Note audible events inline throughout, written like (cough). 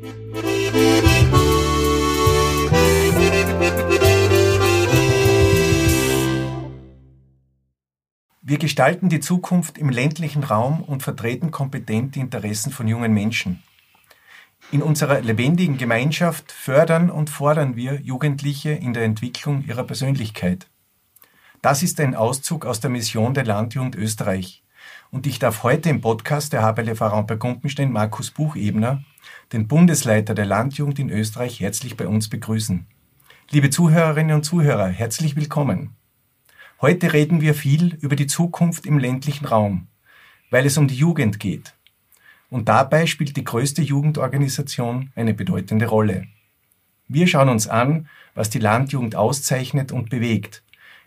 Wir gestalten die Zukunft im ländlichen Raum und vertreten kompetent die Interessen von jungen Menschen. In unserer lebendigen Gemeinschaft fördern und fordern wir Jugendliche in der Entwicklung ihrer Persönlichkeit. Das ist ein Auszug aus der Mission der Landjugend Österreich. Und ich darf heute im Podcast der HBL Verein bei Gumpenstein Markus Buchebner, den Bundesleiter der Landjugend in Österreich, herzlich bei uns begrüßen. Liebe Zuhörerinnen und Zuhörer, herzlich willkommen. Heute reden wir viel über die Zukunft im ländlichen Raum, weil es um die Jugend geht. Und dabei spielt die größte Jugendorganisation eine bedeutende Rolle. Wir schauen uns an, was die Landjugend auszeichnet und bewegt,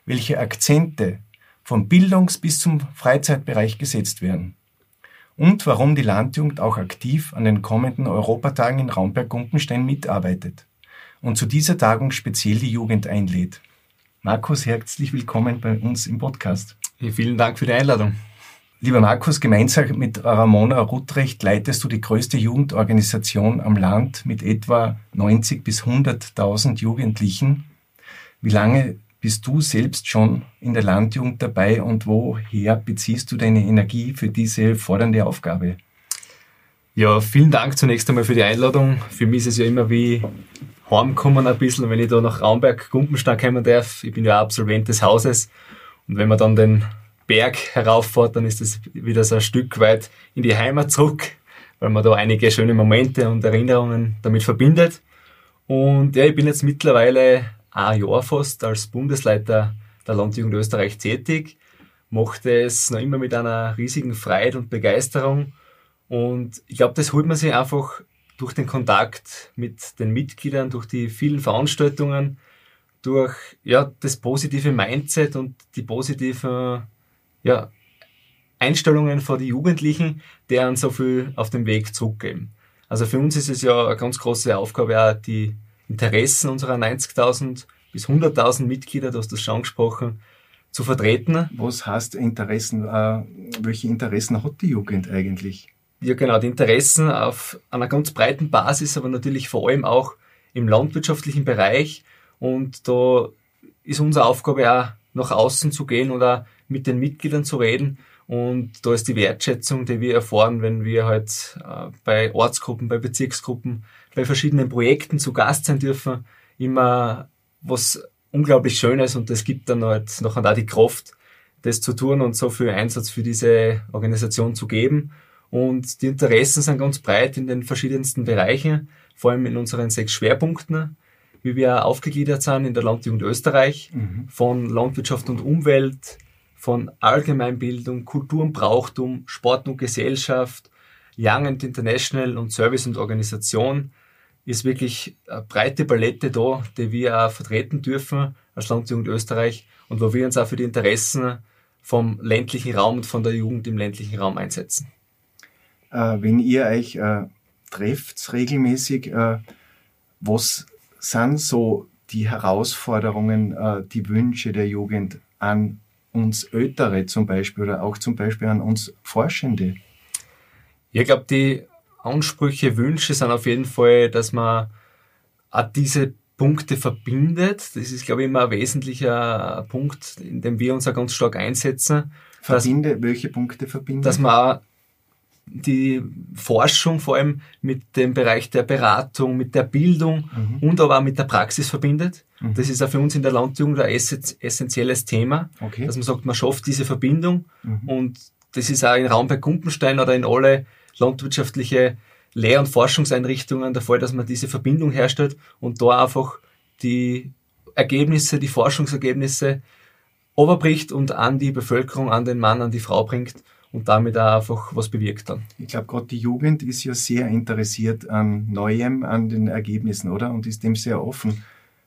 welche Akzente vom Bildungs- bis zum Freizeitbereich gesetzt werden und warum die Landjugend auch aktiv an den kommenden Europatagen in Raumberg-Gumpenstein mitarbeitet und zu dieser Tagung speziell die Jugend einlädt. Markus, herzlich willkommen bei uns im Podcast. Vielen Dank für die Einladung. Lieber Markus, gemeinsam mit Ramona Rutrecht leitest du die größte Jugendorganisation am Land mit etwa 90 bis 100.000 Jugendlichen. Wie lange bist du selbst schon in der Landjugend dabei und woher beziehst du deine Energie für diese fordernde Aufgabe? Ja, vielen Dank zunächst einmal für die Einladung. Für mich ist es ja immer wie heimkommen ein bisschen, wenn ich da nach Raumberg, Gumpenstein kommen darf. Ich bin ja Absolvent des Hauses. Und wenn man dann den Berg herauffährt, dann ist es wieder so ein Stück weit in die Heimat zurück, weil man da einige schöne Momente und Erinnerungen damit verbindet. Und ja, ich bin jetzt mittlerweile ein Jahr fast als Bundesleiter der Landjugend Österreich tätig, machte es noch immer mit einer riesigen Freude und Begeisterung. Und ich glaube, das holt man sich einfach durch den Kontakt mit den Mitgliedern, durch die vielen Veranstaltungen, durch ja, das positive Mindset und die positiven ja, Einstellungen von den Jugendlichen, deren so viel auf dem Weg zurückgeben. Also für uns ist es ja eine ganz große Aufgabe, auch die Interessen unserer 90.000 bis 100.000 Mitglieder, du hast das schon angesprochen, zu vertreten. Was heißt Interessen? Äh, welche Interessen hat die Jugend eigentlich? ja genau, die Interessen auf einer ganz breiten Basis, aber natürlich vor allem auch im landwirtschaftlichen Bereich. Und da ist unsere Aufgabe auch nach außen zu gehen oder mit den Mitgliedern zu reden. Und da ist die Wertschätzung, die wir erfahren, wenn wir halt äh, bei Ortsgruppen, bei Bezirksgruppen, bei verschiedenen Projekten zu Gast sein dürfen, immer was unglaublich Schönes und das gibt dann halt nachher auch die Kraft, das zu tun und so viel Einsatz für diese Organisation zu geben. Und die Interessen sind ganz breit in den verschiedensten Bereichen, vor allem in unseren sechs Schwerpunkten, wie wir aufgegliedert sind in der Landjugend Österreich, mhm. von Landwirtschaft und Umwelt, von Allgemeinbildung, Kultur und Brauchtum, Sport und Gesellschaft, Young and International und Service und Organisation ist wirklich eine breite Palette da, die wir auch vertreten dürfen als Landjugend Österreich und wo wir uns auch für die Interessen vom ländlichen Raum und von der Jugend im ländlichen Raum einsetzen äh, wenn ihr euch äh, trefft regelmäßig, äh, was sind so die Herausforderungen, äh, die Wünsche der Jugend an uns Ältere zum Beispiel oder auch zum Beispiel an uns Forschende? Ich glaube, die Ansprüche, Wünsche sind auf jeden Fall, dass man auch diese Punkte verbindet. Das ist, glaube ich, immer ein wesentlicher Punkt, in dem wir uns auch ganz stark einsetzen. Verbinde, dass, welche Punkte verbinden? Dass man die Forschung vor allem mit dem Bereich der Beratung, mit der Bildung mhm. und aber auch mit der Praxis verbindet. Mhm. Das ist auch für uns in der Landjugend ein essentielles Thema, okay. dass man sagt, man schafft diese Verbindung mhm. und das ist auch in Raum bei Gumpenstein oder in alle landwirtschaftliche Lehr- und Forschungseinrichtungen der Fall, dass man diese Verbindung herstellt und da einfach die Ergebnisse, die Forschungsergebnisse überbricht und an die Bevölkerung, an den Mann, an die Frau bringt und damit auch einfach was bewirkt dann. Ich glaube, gerade die Jugend ist ja sehr interessiert an Neuem, an den Ergebnissen, oder? Und ist dem sehr offen.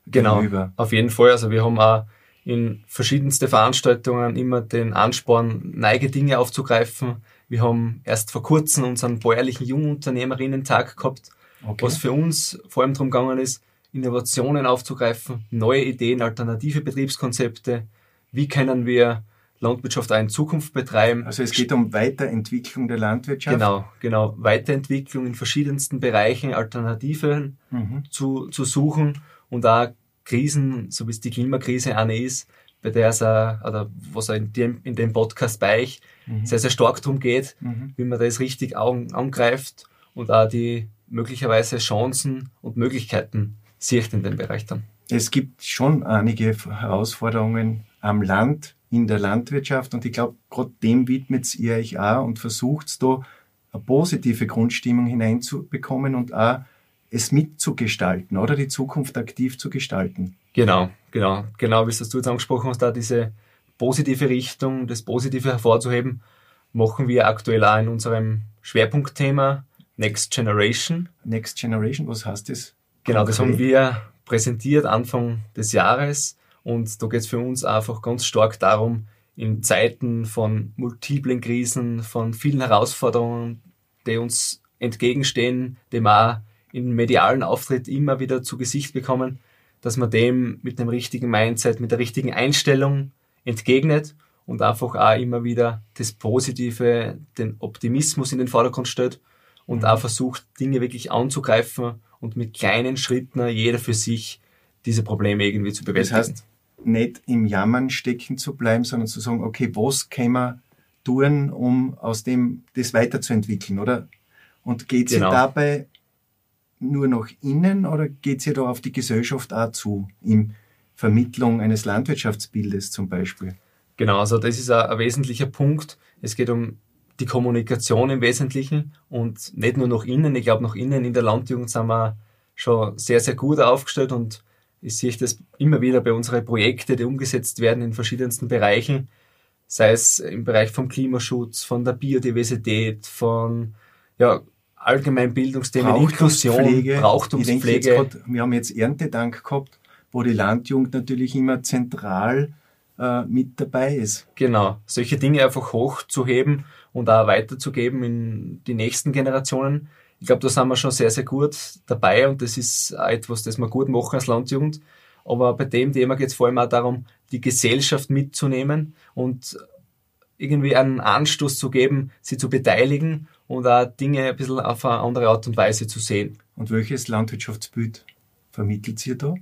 Genau, gegenüber. auf jeden Fall. Also wir haben auch in verschiedenste Veranstaltungen immer den Ansporn, neige Dinge aufzugreifen. Wir haben erst vor kurzem unseren bäuerlichen Jungunternehmerinnen-Tag gehabt, okay. was für uns vor allem darum gegangen ist, Innovationen aufzugreifen, neue Ideen, alternative Betriebskonzepte. Wie können wir Landwirtschaft auch in Zukunft betreiben. Also es geht um Weiterentwicklung der Landwirtschaft. Genau, genau. Weiterentwicklung in verschiedensten Bereichen, Alternativen mhm. zu, zu suchen und auch Krisen, so wie es die Klimakrise eine ist, bei der es auch, oder was auch in dem, in dem Podcast bei euch mhm. sehr, sehr stark darum geht, mhm. wie man das richtig angreift und auch die möglicherweise Chancen und Möglichkeiten sieht in dem Bereich dann. Es gibt schon einige Herausforderungen am Land, in der Landwirtschaft und ich glaube, gerade dem widmet ihr euch auch und versucht da eine positive Grundstimmung hineinzubekommen und auch es mitzugestalten oder die Zukunft aktiv zu gestalten. Genau, genau, genau, wie es du jetzt angesprochen hast, da diese positive Richtung, das Positive hervorzuheben, machen wir aktuell auch in unserem Schwerpunktthema Next Generation. Next Generation, was heißt das? Genau, das haben wir präsentiert Anfang des Jahres und da geht es für uns einfach ganz stark darum, in Zeiten von multiplen Krisen, von vielen Herausforderungen, die uns entgegenstehen, die wir im medialen Auftritt immer wieder zu Gesicht bekommen, dass man dem mit dem richtigen Mindset, mit der richtigen Einstellung entgegnet und einfach auch immer wieder das Positive, den Optimismus in den Vordergrund stellt und mhm. auch versucht, Dinge wirklich anzugreifen und mit kleinen Schritten jeder für sich diese Probleme irgendwie zu bewältigen. Das heißt, nicht im Jammern stecken zu bleiben, sondern zu sagen, okay, was können wir tun, um aus dem das weiterzuentwickeln, oder? Und geht es genau. dabei nur nach innen oder geht es ja da auf die Gesellschaft auch zu, in Vermittlung eines Landwirtschaftsbildes zum Beispiel? Genau, also das ist ein, ein wesentlicher Punkt. Es geht um die Kommunikation im Wesentlichen und nicht nur nach innen. Ich glaube, nach innen in der Landjugend sind wir schon sehr, sehr gut aufgestellt und ich sehe das immer wieder bei unseren Projekten, die umgesetzt werden in verschiedensten Bereichen, sei es im Bereich vom Klimaschutz, von der Biodiversität, von ja, allgemein Bildungsthemen, Inklusion, Brauchtumspflege. Grad, wir haben jetzt Erntedank gehabt, wo die Landjugend natürlich immer zentral äh, mit dabei ist. Genau, solche Dinge einfach hochzuheben und auch weiterzugeben in die nächsten Generationen. Ich glaube, da sind wir schon sehr, sehr gut dabei und das ist auch etwas, das wir gut machen als Landjugend. Aber bei dem Thema geht es vor allem auch darum, die Gesellschaft mitzunehmen und irgendwie einen Anstoß zu geben, sie zu beteiligen und auch Dinge ein bisschen auf eine andere Art und Weise zu sehen. Und welches Landwirtschaftsbild vermittelt ihr da?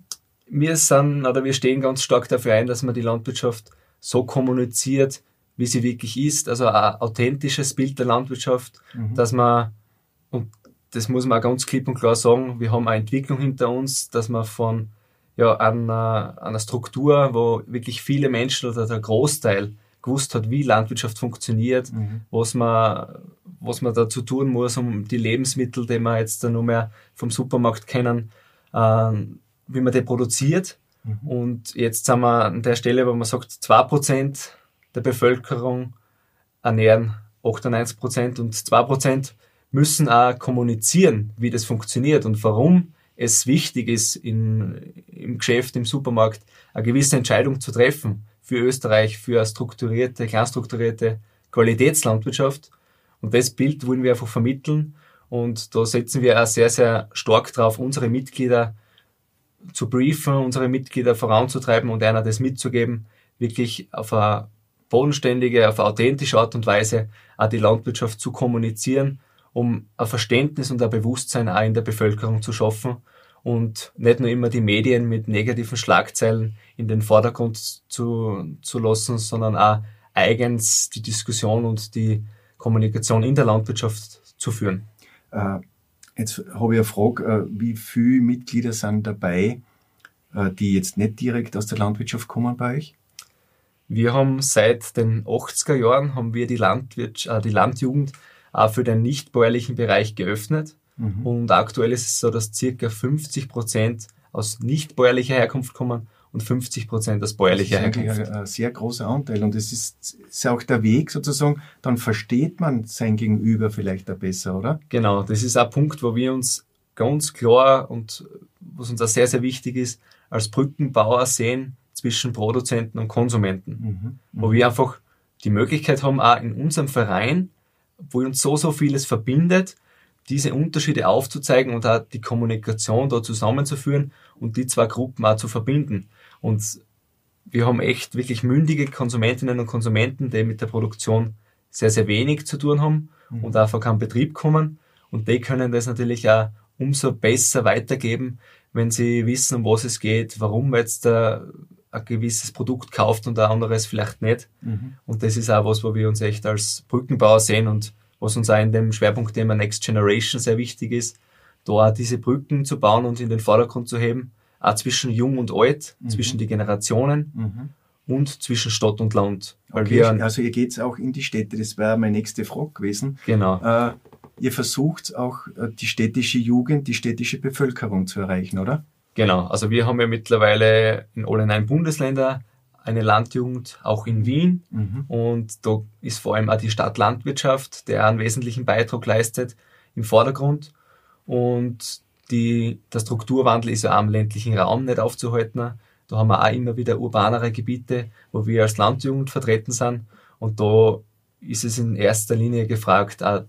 Wir sind oder wir stehen ganz stark dafür ein, dass man die Landwirtschaft so kommuniziert, wie sie wirklich ist, also ein authentisches Bild der Landwirtschaft, mhm. dass man, und das muss man auch ganz klipp und klar sagen, wir haben eine Entwicklung hinter uns, dass man von ja, einer, einer Struktur, wo wirklich viele Menschen oder der Großteil gewusst hat, wie Landwirtschaft funktioniert, mhm. was man was man dazu tun muss, um die Lebensmittel, die wir jetzt nur mehr vom Supermarkt kennen, äh, wie man die produziert. Mhm. Und jetzt sind wir an der Stelle, wo man sagt, 2% der Bevölkerung ernähren 98% und 2% müssen auch kommunizieren, wie das funktioniert und warum es wichtig ist, in, im Geschäft, im Supermarkt eine gewisse Entscheidung zu treffen für Österreich, für eine strukturierte, kleinstrukturierte Qualitätslandwirtschaft. Und das Bild wollen wir einfach vermitteln. Und da setzen wir auch sehr, sehr stark drauf, unsere Mitglieder zu briefen, unsere Mitglieder voranzutreiben und einer das mitzugeben, wirklich auf eine bodenständige, auf eine authentische Art und Weise auch die Landwirtschaft zu kommunizieren um ein Verständnis und ein Bewusstsein auch in der Bevölkerung zu schaffen und nicht nur immer die Medien mit negativen Schlagzeilen in den Vordergrund zu, zu lassen, sondern auch eigens die Diskussion und die Kommunikation in der Landwirtschaft zu führen. Äh, jetzt habe ich eine Frage, äh, wie viele Mitglieder sind dabei, äh, die jetzt nicht direkt aus der Landwirtschaft kommen bei euch? Wir haben seit den 80er Jahren haben wir die, Landwirtschaft, äh, die Landjugend auch für den nichtbäuerlichen Bereich geöffnet. Mhm. Und aktuell ist es so, dass circa 50 Prozent aus nichtbäuerlicher Herkunft kommen und 50 Prozent aus bäuerlicher Herkunft. Das ist ein, ein sehr großer Anteil und es ist, ist auch der Weg sozusagen, dann versteht man sein Gegenüber vielleicht auch besser, oder? Genau, das ist ein Punkt, wo wir uns ganz klar und was uns auch sehr, sehr wichtig ist, als Brückenbauer sehen zwischen Produzenten und Konsumenten, mhm. wo mhm. wir einfach die Möglichkeit haben, auch in unserem Verein wo uns so, so vieles verbindet, diese Unterschiede aufzuzeigen und auch die Kommunikation da zusammenzuführen und die zwei Gruppen auch zu verbinden. Und wir haben echt wirklich mündige Konsumentinnen und Konsumenten, die mit der Produktion sehr, sehr wenig zu tun haben mhm. und einfach keinen Betrieb kommen. Und die können das natürlich auch umso besser weitergeben, wenn sie wissen, um was es geht, warum man jetzt ein gewisses Produkt kauft und ein anderes vielleicht nicht. Mhm. Und das ist auch was, wo wir uns echt als Brückenbauer sehen und was uns auch in dem Schwerpunktthema Next Generation sehr wichtig ist, da diese Brücken zu bauen und in den Vordergrund zu heben, auch zwischen Jung und Alt, mhm. zwischen die Generationen mhm. und zwischen Stadt und Land. Weil okay, wir, also ihr geht auch in die Städte, das wäre meine nächste Frage gewesen. Genau. Äh, ihr versucht auch äh, die städtische Jugend, die städtische Bevölkerung zu erreichen, oder? Genau, also wir haben ja mittlerweile in alle neun Bundesländer eine Landjugend, auch in Wien. Mhm. Und da ist vor allem auch die Stadtlandwirtschaft, der einen wesentlichen Beitrag leistet, im Vordergrund. Und die, der Strukturwandel ist ja auch am ländlichen Raum nicht aufzuhalten. Da haben wir auch immer wieder urbanere Gebiete, wo wir als Landjugend vertreten sind. Und da ist es in erster Linie gefragt, auch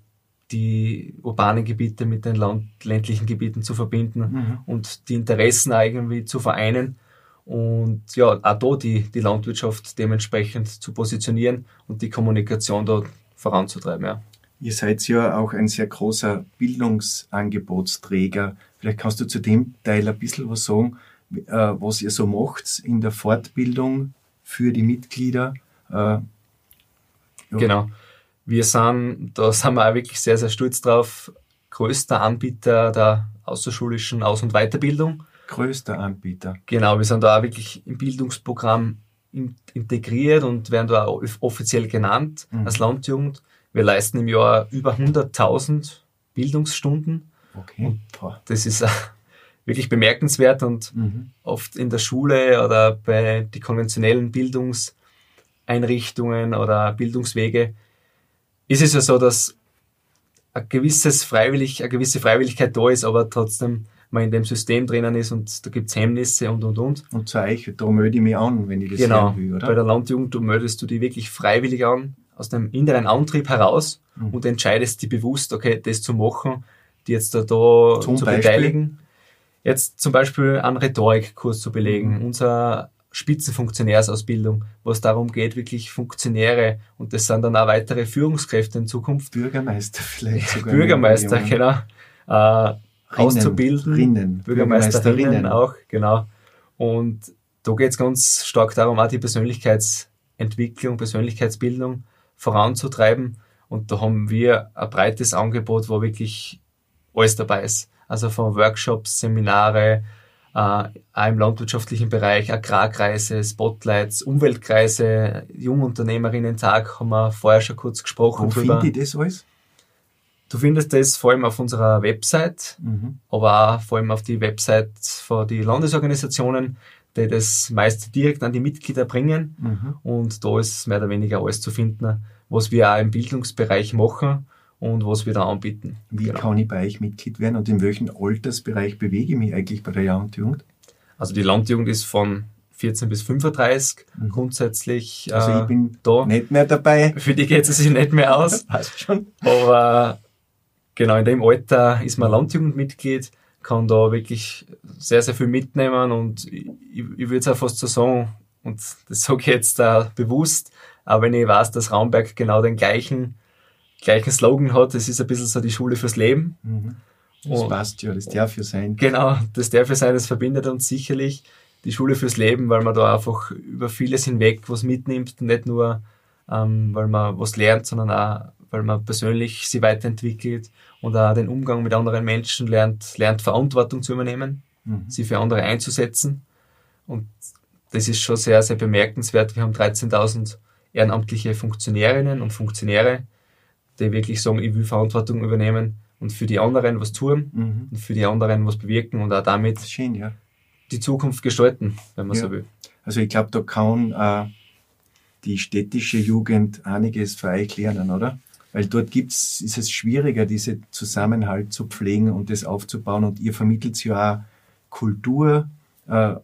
die urbanen Gebiete mit den ländlichen Gebieten zu verbinden mhm. und die Interessen irgendwie zu vereinen und ja, auch da die, die Landwirtschaft dementsprechend zu positionieren und die Kommunikation dort voranzutreiben. Ja. Ihr seid ja auch ein sehr großer Bildungsangebotsträger. Vielleicht kannst du zu dem Teil ein bisschen was sagen, äh, was ihr so macht in der Fortbildung für die Mitglieder. Äh, ja. Genau. Wir sind, da sind wir auch wirklich sehr, sehr stolz drauf, größter Anbieter der außerschulischen Aus- und Weiterbildung. Größter Anbieter. Genau, wir sind da auch wirklich im Bildungsprogramm integriert und werden da auch offiziell genannt mhm. als Landjugend. Wir leisten im Jahr über 100.000 Bildungsstunden. Okay. Und das ist (laughs) wirklich bemerkenswert und mhm. oft in der Schule oder bei die konventionellen Bildungseinrichtungen oder Bildungswege ist es ja so, dass ein gewisses Freiwillig, eine gewisse Freiwilligkeit da ist, aber trotzdem man in dem System drinnen ist und da gibt es Hemmnisse und und und. Und zu euch, da melde ich mich an, wenn ich das genau. will, oder? Bei der Landjugend, du meldest du die wirklich freiwillig an, aus dem inneren Antrieb heraus mhm. und entscheidest dich bewusst, okay, das zu machen, die jetzt da, da zu Beispiel? beteiligen. Jetzt zum Beispiel einen Rhetorikkurs zu belegen. Mhm. Unser Spitzenfunktionärsausbildung, wo es darum geht, wirklich Funktionäre und das sind dann auch weitere Führungskräfte in Zukunft. Bürgermeister vielleicht (laughs) sogar. Bürgermeister, genau. Äh, auszubilden. Rinnen, Bürgermeisterinnen auch, genau. Und da geht es ganz stark darum, auch die Persönlichkeitsentwicklung, Persönlichkeitsbildung voranzutreiben. Und da haben wir ein breites Angebot, wo wirklich alles dabei ist. Also von Workshops, Seminare, äh, auch im landwirtschaftlichen Bereich, Agrarkreise, Spotlights, Umweltkreise, Jungunternehmerinnen-Tag haben wir vorher schon kurz gesprochen. Wo finde ich das alles? Du findest das vor allem auf unserer Website, mhm. aber auch vor allem auf die Website von die Landesorganisationen, die das meist direkt an die Mitglieder bringen. Mhm. Und da ist mehr oder weniger alles zu finden, was wir auch im Bildungsbereich machen und was wir da anbieten. Wie genau. kann ich bei euch Mitglied werden und in welchem Altersbereich bewege ich mich eigentlich bei der Landjugend? Also die Landjugend ist von 14 bis 35 mhm. grundsätzlich. Also ich äh, bin da nicht mehr dabei. Für die geht es sich nicht mehr aus. (laughs) Passt schon. Aber genau in dem Alter ist man Landjugendmitglied, kann da wirklich sehr, sehr viel mitnehmen und ich, ich würde es auch fast so sagen, und das sage ich jetzt da bewusst, aber wenn ich weiß, dass Raumberg genau den gleichen, gleichen Slogan hat, das ist ein bisschen so die Schule fürs Leben. Mhm. Das und, passt ja, das darf ja sein. Genau, das darf ja sein, das verbindet uns sicherlich die Schule fürs Leben, weil man da einfach über vieles hinweg was mitnimmt, nicht nur, ähm, weil man was lernt, sondern auch, weil man persönlich sie weiterentwickelt und auch den Umgang mit anderen Menschen lernt, lernt Verantwortung zu übernehmen, mhm. sie für andere einzusetzen. Und das ist schon sehr, sehr bemerkenswert. Wir haben 13.000 ehrenamtliche Funktionärinnen und Funktionäre, die wirklich sagen, ich will Verantwortung übernehmen und für die anderen was tun mhm. und für die anderen was bewirken und auch damit schön, ja. die Zukunft gestalten, wenn man ja. so will. Also ich glaube, da kann äh, die städtische Jugend einiges für euch lernen, oder? Weil dort gibt's, ist es schwieriger, diese Zusammenhalt zu pflegen und das aufzubauen. Und ihr vermittelt ja auch Kultur, äh,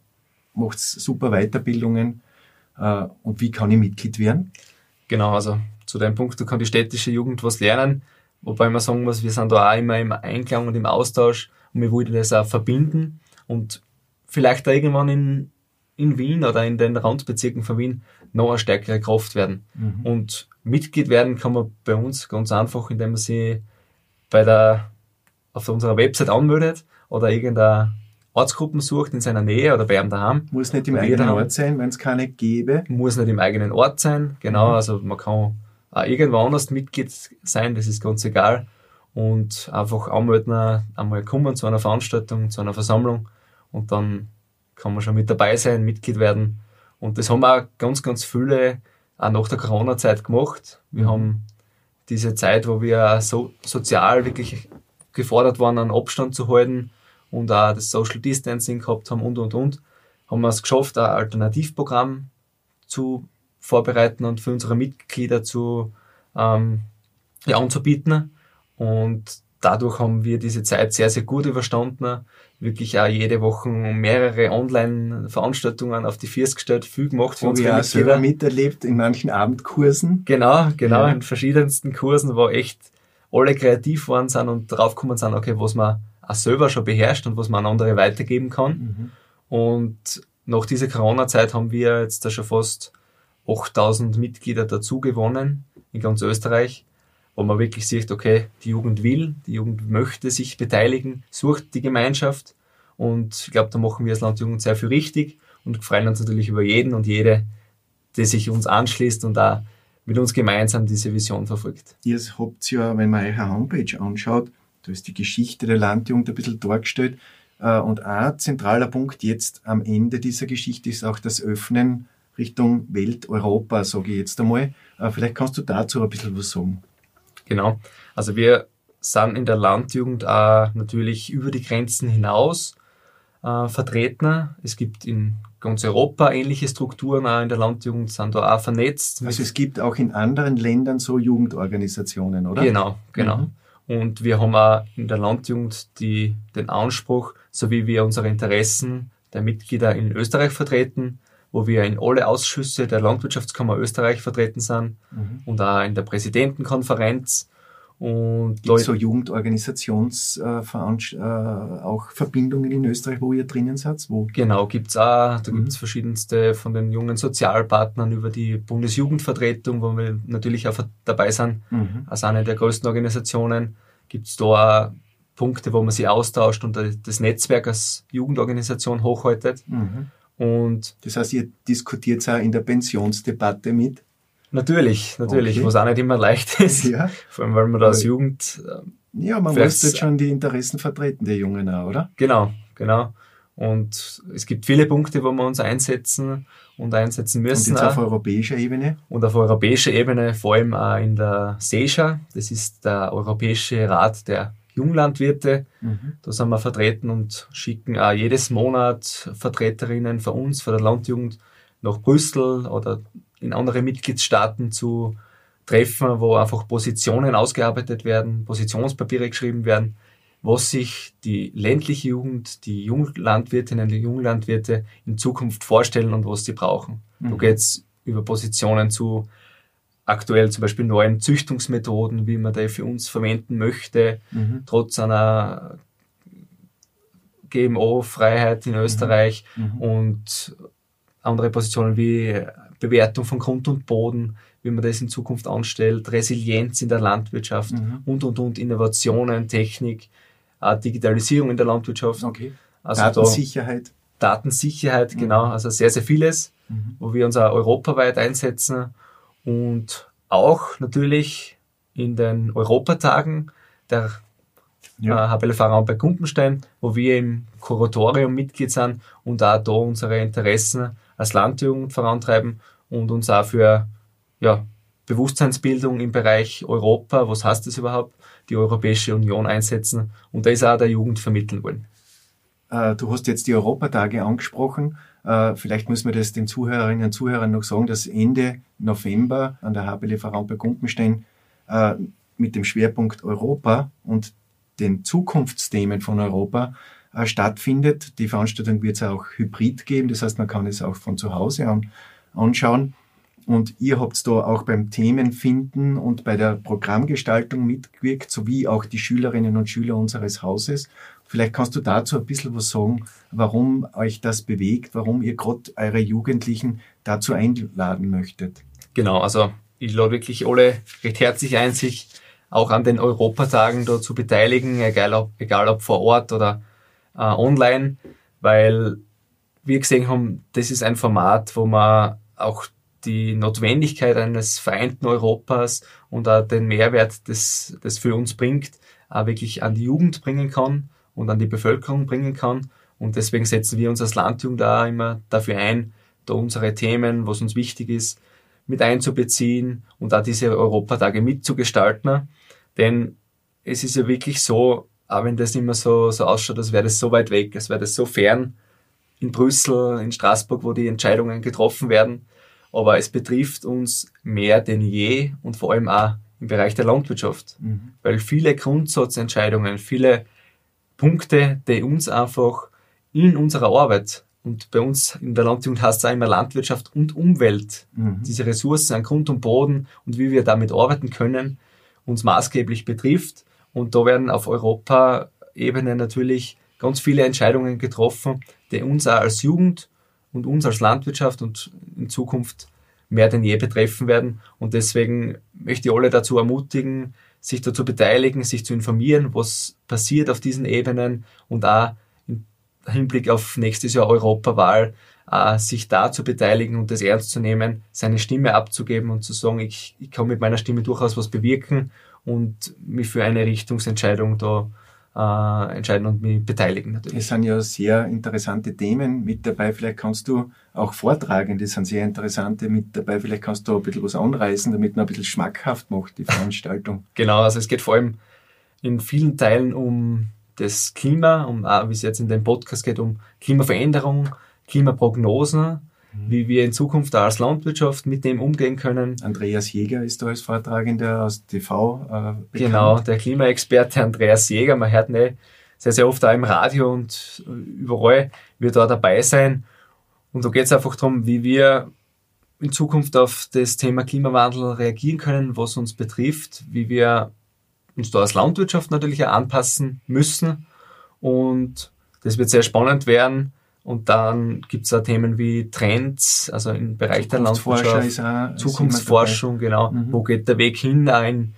macht super Weiterbildungen. Äh, und wie kann ich Mitglied werden? Genau, also zu dem Punkt, da kann die städtische Jugend was lernen. Wobei man sagen muss, wir sind da auch immer im Einklang und im Austausch und wir wollten das auch verbinden und vielleicht irgendwann in, in Wien oder in den Randbezirken von Wien noch eine stärkere Kraft werden. Mhm. Und Mitglied werden kann man bei uns ganz einfach, indem man sich bei der, auf unserer Website anmeldet oder irgendeine Ortsgruppen sucht in seiner Nähe oder bei einem daheim. Muss nicht im eigenen Ort sein, wenn es keine gäbe. Muss nicht im eigenen Ort sein, genau. Mhm. Also man kann auch irgendwo anders Mitglied sein, das ist ganz egal. Und einfach anmelden, einmal kommen zu einer Veranstaltung, zu einer Versammlung und dann kann man schon mit dabei sein, Mitglied werden. Und das haben auch ganz, ganz viele auch nach der Corona-Zeit gemacht. Wir haben diese Zeit, wo wir so sozial wirklich gefordert waren, einen Abstand zu halten und auch das Social Distancing gehabt haben und, und, und, haben wir es geschafft, ein Alternativprogramm zu vorbereiten und für unsere Mitglieder zu ähm, ja, anzubieten. Und dadurch haben wir diese Zeit sehr, sehr gut überstanden. Wirklich auch jede Woche mehrere Online-Veranstaltungen auf die Füße gestellt, viel gemacht für Wo unsere selber miterlebt in manchen Abendkursen. Genau, genau, ja. in verschiedensten Kursen, wo echt alle kreativ waren sind und draufgekommen sind, okay, was man auch selber schon beherrscht und was man an andere weitergeben kann. Mhm. Und nach dieser Corona-Zeit haben wir jetzt da schon fast 8000 Mitglieder dazu gewonnen in ganz Österreich wo man wirklich sieht, okay, die Jugend will, die Jugend möchte sich beteiligen, sucht die Gemeinschaft und ich glaube, da machen wir als Landjugend sehr viel richtig und freuen uns natürlich über jeden und jede, die sich uns anschließt und da mit uns gemeinsam diese Vision verfolgt. Ihr habt ja, wenn man eure Homepage anschaut, da ist die Geschichte der Landjugend ein bisschen dargestellt. Äh, und ein zentraler Punkt jetzt am Ende dieser Geschichte ist auch das Öffnen Richtung Welt, Europa, sage ich jetzt einmal. Äh, vielleicht kannst du dazu ein bisschen was sagen. Genau. Also wir sind in der Landjugend auch natürlich über die Grenzen hinaus äh, vertreten. Es gibt in ganz Europa ähnliche Strukturen auch in der Landjugend, sind da auch vernetzt. Also es gibt auch in anderen Ländern so Jugendorganisationen, oder? Genau, genau. Mhm. Und wir haben auch in der Landjugend die, den Anspruch, so wie wir unsere Interessen der Mitglieder in Österreich vertreten, wo wir in alle Ausschüsse der Landwirtschaftskammer Österreich vertreten sind mhm. und auch in der Präsidentenkonferenz. Und Leute, so Jugendorganisations äh, äh, auch Verbindungen in Österreich, wo ihr drinnen seid? Wo? Genau, gibt's auch. Da mhm. gibt's verschiedenste von den jungen Sozialpartnern über die Bundesjugendvertretung, wo wir natürlich auch dabei sind, mhm. als eine der größten Organisationen. Gibt's da auch Punkte, wo man sich austauscht und das Netzwerk als Jugendorganisation hochhaltet. Mhm. Und das heißt, ihr diskutiert auch in der Pensionsdebatte mit? Natürlich, natürlich, okay. was auch nicht immer leicht ist. Ja. Vor allem, weil man da als Jugend. Ähm, ja, man muss jetzt schon die Interessen vertreten, der Jungen auch, oder? Genau, genau. Und es gibt viele Punkte, wo wir uns einsetzen und einsetzen müssen. Und jetzt auf europäischer Ebene? Und auf europäischer Ebene, vor allem auch in der SESHA, das ist der Europäische Rat der Junglandwirte. Mhm. Da sind wir vertreten und schicken auch jedes Monat Vertreterinnen von uns, von der Landjugend, nach Brüssel oder in andere Mitgliedstaaten zu Treffen, wo einfach Positionen ausgearbeitet werden, Positionspapiere geschrieben werden, was sich die ländliche Jugend, die Junglandwirtinnen, die Junglandwirte in Zukunft vorstellen und was sie brauchen. Mhm. Da geht es über Positionen zu aktuell zum Beispiel neuen Züchtungsmethoden, wie man die für uns verwenden möchte, mhm. trotz einer GMO-Freiheit in Österreich mhm. mhm. und andere Positionen wie Bewertung von Grund und Boden, wie man das in Zukunft anstellt, Resilienz in der Landwirtschaft mhm. und, und, und, Innovationen, Technik, Digitalisierung in der Landwirtschaft. Okay. Also Datensicherheit. Da, Datensicherheit, mhm. genau. Also sehr, sehr vieles, mhm. wo wir uns auch europaweit einsetzen und auch natürlich in den Europatagen der ja. äh, HBLV-Raum bei Gumpenstein, wo wir im Kuratorium Mitglied sind und auch da unsere Interessen als Landjugend vorantreiben und uns auch für ja, Bewusstseinsbildung im Bereich Europa, was heißt das überhaupt, die Europäische Union einsetzen und da ist auch der Jugend vermitteln wollen. Äh, du hast jetzt die Europatage angesprochen. Äh, vielleicht müssen wir das den Zuhörerinnen und Zuhörern noch sagen, dass Ende November an der bei Gumpenstein äh, mit dem Schwerpunkt Europa und den Zukunftsthemen von Europa stattfindet. Die Veranstaltung wird es auch hybrid geben, das heißt, man kann es auch von zu Hause an anschauen. Und ihr habt da auch beim Themenfinden und bei der Programmgestaltung mitgewirkt, sowie auch die Schülerinnen und Schüler unseres Hauses Vielleicht kannst du dazu ein bisschen was sagen, warum euch das bewegt, warum ihr gerade eure Jugendlichen dazu einladen möchtet. Genau, also ich lade wirklich alle recht herzlich ein, sich auch an den Europatagen da zu beteiligen, egal ob, egal ob vor Ort oder äh, online, weil wir gesehen haben, das ist ein Format, wo man auch die Notwendigkeit eines vereinten Europas und auch den Mehrwert, das das für uns bringt, auch wirklich an die Jugend bringen kann und an die Bevölkerung bringen kann. Und deswegen setzen wir uns als Landjugend da immer dafür ein, da unsere Themen, was uns wichtig ist, mit einzubeziehen und da diese Europatage mitzugestalten. Denn es ist ja wirklich so, auch wenn das immer so, so ausschaut, als wäre das so weit weg, als wäre das so fern in Brüssel, in Straßburg, wo die Entscheidungen getroffen werden. Aber es betrifft uns mehr denn je und vor allem auch im Bereich der Landwirtschaft. Mhm. Weil viele Grundsatzentscheidungen, viele Punkte, die uns einfach in unserer Arbeit und bei uns in der Landwirtschaft heißt es auch immer Landwirtschaft und Umwelt, mhm. diese Ressourcen an Grund und Boden und wie wir damit arbeiten können, uns maßgeblich betrifft. Und da werden auf Europa-Ebene natürlich ganz viele Entscheidungen getroffen, die uns auch als Jugend und uns als Landwirtschaft und in Zukunft mehr denn je betreffen werden. Und deswegen möchte ich alle dazu ermutigen, sich dazu beteiligen, sich zu informieren, was passiert auf diesen Ebenen und auch im Hinblick auf nächstes Jahr Europawahl, äh, sich da zu beteiligen und das ernst zu nehmen, seine Stimme abzugeben und zu sagen, ich, ich kann mit meiner Stimme durchaus was bewirken und mich für eine Richtungsentscheidung da äh, entscheiden und mich beteiligen natürlich. Es sind ja sehr interessante Themen mit dabei. Vielleicht kannst du auch vortragen, das sind sehr interessante mit dabei. Vielleicht kannst du ein bisschen was anreißen, damit man ein bisschen schmackhaft macht, die Veranstaltung. (laughs) genau, also es geht vor allem in vielen Teilen um das Klima, um, wie es jetzt in dem Podcast geht, um Klimaveränderung, Klimaprognosen. Wie wir in Zukunft als Landwirtschaft mit dem umgehen können. Andreas Jäger ist da als Vortragender aus TV. Äh, genau, der Klimaexperte Andreas Jäger. Man hört ihn sehr, sehr oft auch im Radio und überall wird da dabei sein. Und da geht es einfach darum, wie wir in Zukunft auf das Thema Klimawandel reagieren können, was uns betrifft, wie wir uns da als Landwirtschaft natürlich auch anpassen müssen. Und das wird sehr spannend werden und dann gibt es auch Themen wie Trends, also im Bereich der Landwirtschaft, auch, Zukunftsforschung, genau. Mhm. Wo geht der Weg hin? Auch im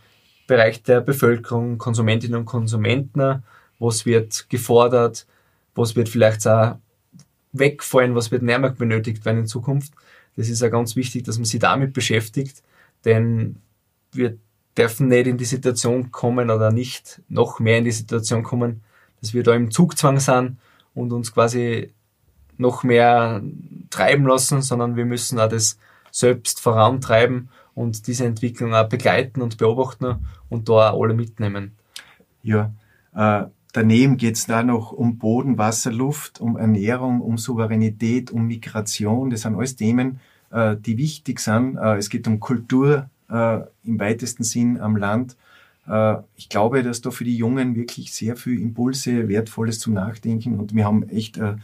Bereich der Bevölkerung, Konsumentinnen und Konsumenten. Was wird gefordert? Was wird vielleicht auch wegfallen? Was wird näher benötigt werden in Zukunft? Das ist ja ganz wichtig, dass man sich damit beschäftigt, denn wir dürfen nicht in die Situation kommen oder nicht noch mehr in die Situation kommen, dass wir da im Zugzwang sind und uns quasi noch mehr treiben lassen, sondern wir müssen auch das selbst vorantreiben und diese Entwicklung auch begleiten und beobachten und da auch alle mitnehmen. Ja, äh, daneben geht es da noch um Boden, Wasser, Luft, um Ernährung, um Souveränität, um Migration. Das sind alles Themen, äh, die wichtig sind. Äh, es geht um Kultur äh, im weitesten Sinn am Land. Äh, ich glaube, dass da für die Jungen wirklich sehr viel Impulse, Wertvolles zum Nachdenken und wir haben echt äh,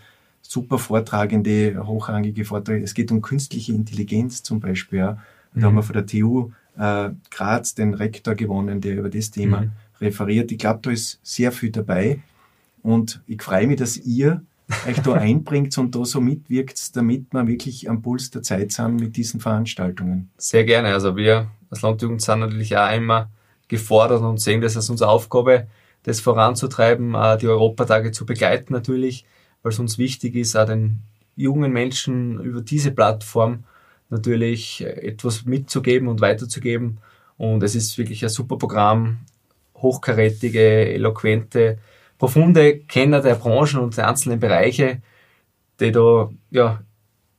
super Vortragende, hochrangige Vorträge. Es geht um künstliche Intelligenz zum Beispiel. Ja. Da mhm. haben wir von der TU äh, Graz den Rektor gewonnen, der über das Thema mhm. referiert. Ich glaube, da ist sehr viel dabei. Und ich freue mich, dass ihr euch da (laughs) einbringt und da so mitwirkt, damit wir wirklich am Puls der Zeit sind mit diesen Veranstaltungen. Sehr gerne. Also wir als Landjugend sind natürlich auch immer gefordert und sehen das als unsere Aufgabe, das voranzutreiben, die Europatage zu begleiten natürlich weil es uns wichtig ist, auch den jungen Menschen über diese Plattform natürlich etwas mitzugeben und weiterzugeben. Und es ist wirklich ein super Programm, hochkarätige, eloquente, profunde Kenner der Branchen und der einzelnen Bereiche, die da ja,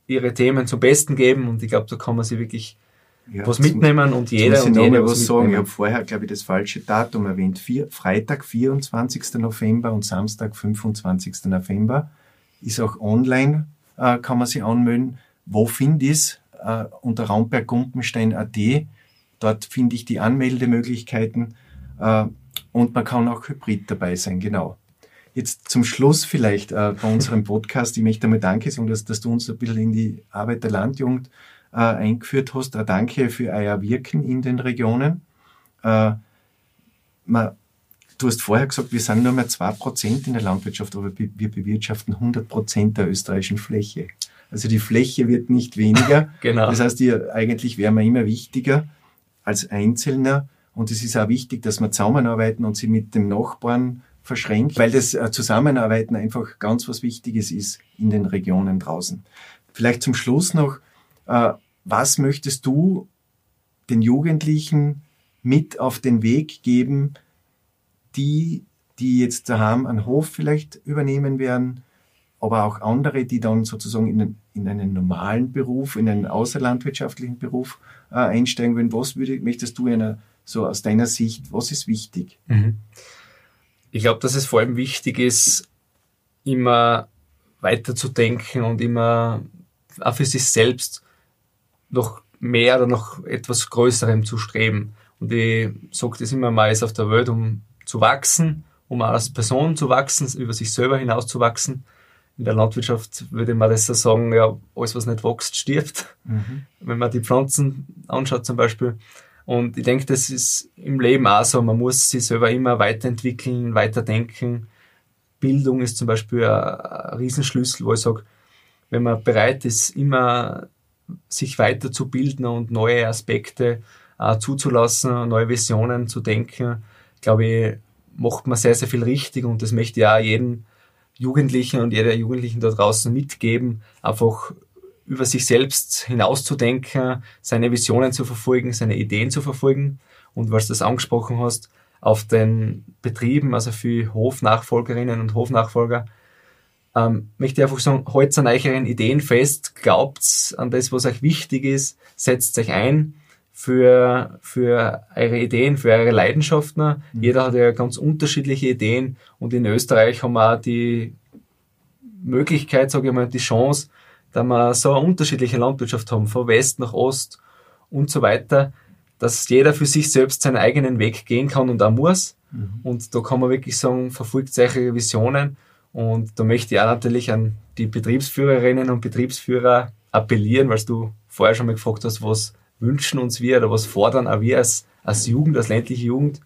ihre Themen zum Besten geben. Und ich glaube, da kann man sich wirklich ja, was mitnehmen und jeder und jede was, was sagen. Ich habe vorher, glaube ich, das falsche Datum erwähnt. Vier, Freitag, 24. November und Samstag, 25. November. Ist auch online, äh, kann man sich anmelden. Wo finde ich es? Äh, unter raumberg-gumpenstein.at. Dort finde ich die Anmeldemöglichkeiten äh, und man kann auch hybrid dabei sein, genau. Jetzt zum Schluss vielleicht äh, bei unserem Podcast. Ich möchte einmal Danke sagen, dass, dass du uns ein bisschen in die Arbeit der Landjugend äh, eingeführt hast. Ein Danke für euer Wirken in den Regionen. Äh, man Du hast vorher gesagt, wir sind nur mehr zwei Prozent in der Landwirtschaft, aber wir bewirtschaften 100 Prozent der österreichischen Fläche. Also die Fläche wird nicht weniger. (laughs) genau. Das heißt, die, eigentlich wären wir immer wichtiger als Einzelner. Und es ist auch wichtig, dass wir zusammenarbeiten und sie mit dem Nachbarn verschränkt, weil das äh, Zusammenarbeiten einfach ganz was Wichtiges ist in den Regionen draußen. Vielleicht zum Schluss noch, äh, was möchtest du den Jugendlichen mit auf den Weg geben, die, die jetzt daheim einen Hof vielleicht übernehmen werden, aber auch andere, die dann sozusagen in, in einen normalen Beruf, in einen außerlandwirtschaftlichen Beruf äh, einsteigen wollen. Was würde, möchtest du einer, so aus deiner Sicht, was ist wichtig? Mhm. Ich glaube, dass es vor allem wichtig ist, immer weiterzudenken und immer auch für sich selbst noch mehr oder noch etwas Größerem zu streben. Und ich sage das immer mal, ist auf der Welt, um zu wachsen, um als Person zu wachsen, über sich selber hinaus zu wachsen in der Landwirtschaft würde man das so sagen, ja, alles was nicht wächst, stirbt. Mhm. Wenn man die Pflanzen anschaut zum Beispiel. Und ich denke, das ist im Leben auch so. Man muss sich selber immer weiterentwickeln, weiterdenken. Bildung ist zum Beispiel ein, ein Riesenschlüssel, wo ich sage, wenn man bereit ist, immer sich weiterzubilden und neue Aspekte äh, zuzulassen, neue Visionen zu denken, glaube ich, macht man sehr, sehr viel richtig und das möchte ich auch jedem Jugendlichen und jeder Jugendlichen da draußen mitgeben, einfach über sich selbst hinauszudenken, seine Visionen zu verfolgen, seine Ideen zu verfolgen. Und was du das angesprochen hast, auf den Betrieben, also für Hofnachfolgerinnen und Hofnachfolger, ähm, möchte ich einfach sagen, haltet an euren Ideen fest, glaubt an das, was euch wichtig ist, setzt euch ein für, für eure Ideen, für eure Leidenschaften. Mhm. Jeder hat ja ganz unterschiedliche Ideen und in Österreich haben wir auch die Möglichkeit, sage ich mal, die Chance, dass wir so eine unterschiedliche Landwirtschaft haben, von West nach Ost und so weiter, dass jeder für sich selbst seinen eigenen Weg gehen kann und auch muss. Mhm. Und da kann man wirklich sagen, verfolgt solche Visionen. Und da möchte ich auch natürlich an die Betriebsführerinnen und Betriebsführer appellieren, weil du vorher schon mal gefragt hast, was wünschen uns wir oder was fordern auch wir als, als Jugend, als ländliche Jugend,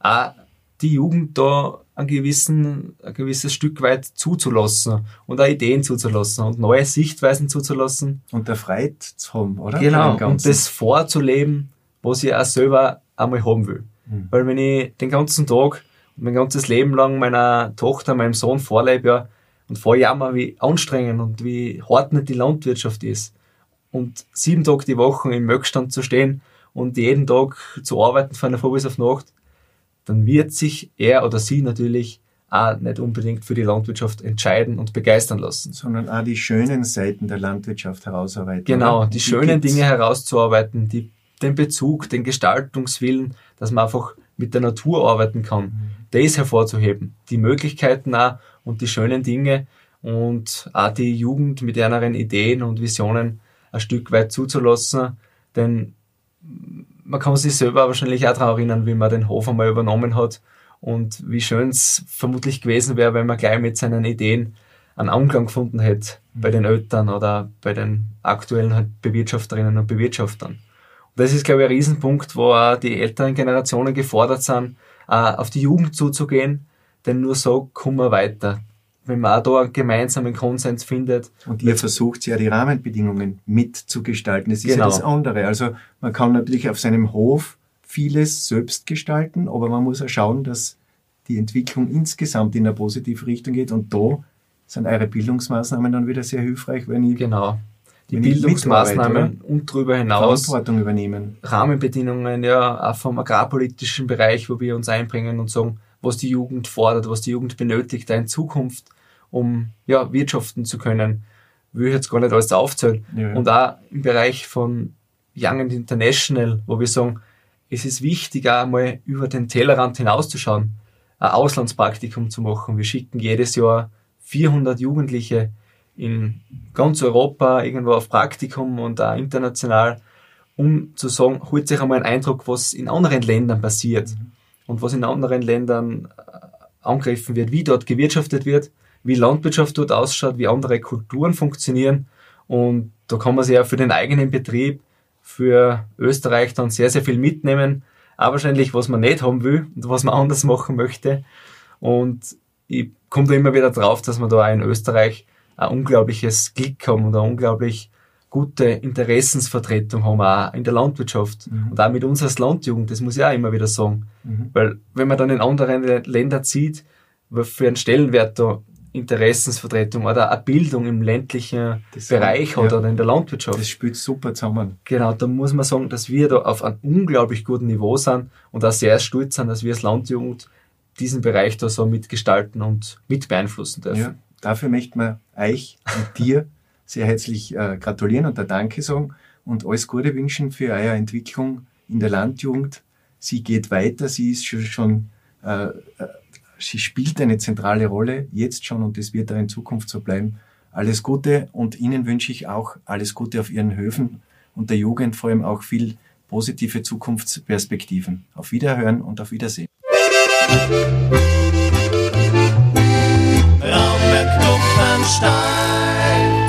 auch die Jugend da ein, gewissen, ein gewisses Stück weit zuzulassen und auch Ideen zuzulassen und neue Sichtweisen zuzulassen. Und der Freit zu haben, oder? Genau, und das vorzuleben, was ich auch selber einmal haben will. Mhm. Weil wenn ich den ganzen Tag mein ganzes Leben lang meiner Tochter, meinem Sohn vorlebe ja, und vorjammer, wie anstrengend und wie hart nicht die Landwirtschaft ist, und sieben Tage die Woche im Möckstand zu stehen und jeden Tag zu arbeiten von der Früh bis auf Nacht, dann wird sich er oder sie natürlich auch nicht unbedingt für die Landwirtschaft entscheiden und begeistern lassen. Sondern auch die schönen Seiten der Landwirtschaft herausarbeiten. Genau, die, die schönen gibt's? Dinge herauszuarbeiten, die, den Bezug, den Gestaltungswillen, dass man einfach mit der Natur arbeiten kann, mhm. das hervorzuheben. Die Möglichkeiten auch und die schönen Dinge und auch die Jugend mit ihren Ideen und Visionen ein Stück weit zuzulassen, denn man kann sich selber wahrscheinlich auch daran erinnern, wie man den Hof einmal übernommen hat und wie schön es vermutlich gewesen wäre, wenn man gleich mit seinen Ideen einen Anklang gefunden hätte bei den Eltern oder bei den aktuellen halt Bewirtschafterinnen und Bewirtschaftern. Und das ist, glaube ich, ein Riesenpunkt, wo auch die älteren Generationen gefordert sind, auf die Jugend zuzugehen, denn nur so kommen wir weiter wenn man auch da einen gemeinsamen Konsens findet. Und ihr versucht ja die Rahmenbedingungen mitzugestalten. Das ist genau. ja das andere. Also man kann natürlich auf seinem Hof vieles selbst gestalten, aber man muss auch schauen, dass die Entwicklung insgesamt in eine positive Richtung geht. Und da sind eure Bildungsmaßnahmen dann wieder sehr hilfreich, wenn ich genau die Bildungsmaßnahmen und darüber hinaus Verantwortung übernehmen. Rahmenbedingungen, ja, auch vom agrarpolitischen Bereich, wo wir uns einbringen und sagen, was die Jugend fordert, was die Jugend benötigt, in Zukunft um ja, wirtschaften zu können. Will ich jetzt gar nicht alles aufzählen. Ja. Und auch im Bereich von Young and International, wo wir sagen, es ist wichtig, auch mal über den Tellerrand hinauszuschauen, ein Auslandspraktikum zu machen. Wir schicken jedes Jahr 400 Jugendliche in ganz Europa irgendwo auf Praktikum und auch international, um zu sagen, holt sich einmal einen Eindruck, was in anderen Ländern passiert und was in anderen Ländern äh, angegriffen wird, wie dort gewirtschaftet wird wie Landwirtschaft dort ausschaut, wie andere Kulturen funktionieren. Und da kann man sich ja für den eigenen Betrieb, für Österreich dann sehr, sehr viel mitnehmen. auch wahrscheinlich, was man nicht haben will und was man (laughs) anders machen möchte. Und ich komme da immer wieder drauf, dass wir da in Österreich ein unglaubliches Glück haben und eine unglaublich gute Interessensvertretung haben, auch in der Landwirtschaft mhm. und auch mit uns als Landjugend, das muss ich auch immer wieder sagen. Mhm. Weil wenn man dann in anderen Ländern sieht, was für einen Stellenwert da Interessensvertretung oder eine Bildung im ländlichen das Bereich hat ja, oder in der Landwirtschaft. Das spielt super zusammen. Genau, da muss man sagen, dass wir da auf einem unglaublich guten Niveau sind und auch sehr stolz sind, dass wir als Landjugend diesen Bereich da so mitgestalten und mit beeinflussen dürfen. Ja, dafür möchten wir euch und dir sehr herzlich äh, gratulieren und der Danke sagen und alles Gute wünschen für eure Entwicklung in der Landjugend. Sie geht weiter, sie ist schon, schon äh, äh sie spielt eine zentrale Rolle, jetzt schon und es wird auch in Zukunft so bleiben. Alles Gute und Ihnen wünsche ich auch alles Gute auf Ihren Höfen und der Jugend vor allem auch viel positive Zukunftsperspektiven. Auf Wiederhören und auf Wiedersehen. Raumberg Kupfenstein